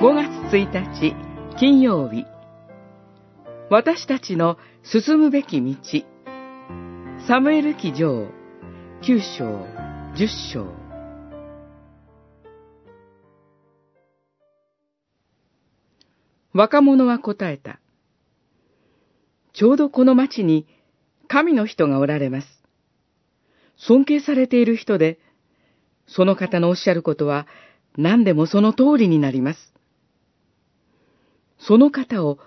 5月1日金曜日私たちの進むべき道サムエル記上9章10章若者は答えた。ちょうどこの町に神の人がおられます。尊敬されている人で、その方のおっしゃることは何でもその通りになります。その方を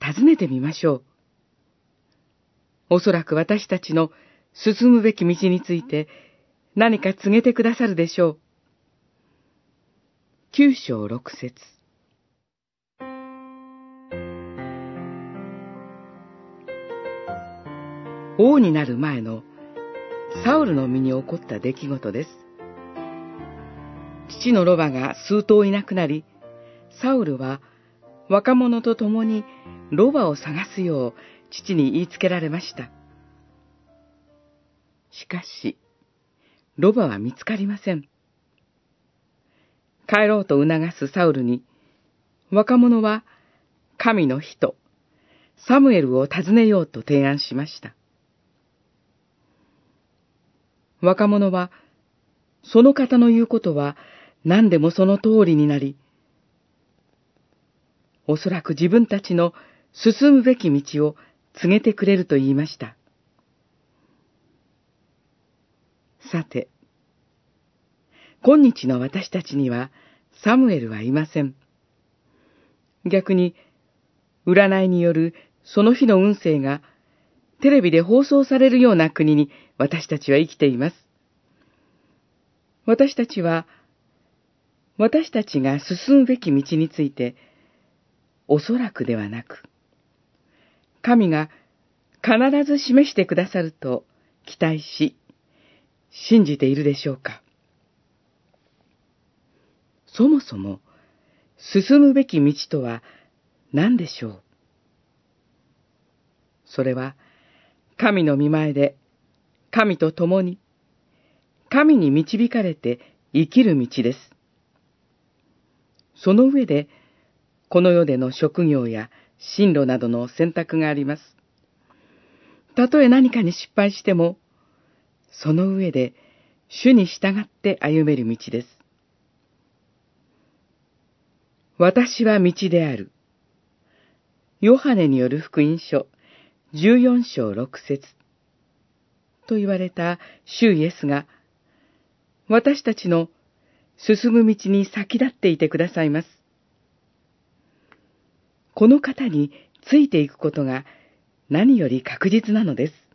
訪ねてみましょう。おそらく私たちの進むべき道について何か告げてくださるでしょう。九章六節王になる前のサウルの身に起こった出来事です。父のロバが数頭いなくなり、サウルは若者と共にロバを探すよう父に言いつけられました。しかし、ロバは見つかりません。帰ろうと促すサウルに、若者は神の人、サムエルを訪ねようと提案しました。若者は、その方の言うことは何でもその通りになり、おそらく自分たちの進むべき道を告げてくれると言いました。さて、今日の私たちにはサムエルはいません。逆に、占いによるその日の運勢がテレビで放送されるような国に私たちは生きています。私たちは、私たちが進むべき道について、おそらくではなく、神が必ず示してくださると期待し、信じているでしょうか。そもそも、進むべき道とは何でしょうそれは、神の見前で、神と共に、神に導かれて生きる道です。その上で、この世での職業や進路などの選択があります。たとえ何かに失敗しても、その上で主に従って歩める道です。私は道である。ヨハネによる福音書14章6節と言われた主イエスが、私たちの進む道に先立っていてくださいます。この方についていくことが何より確実なのです。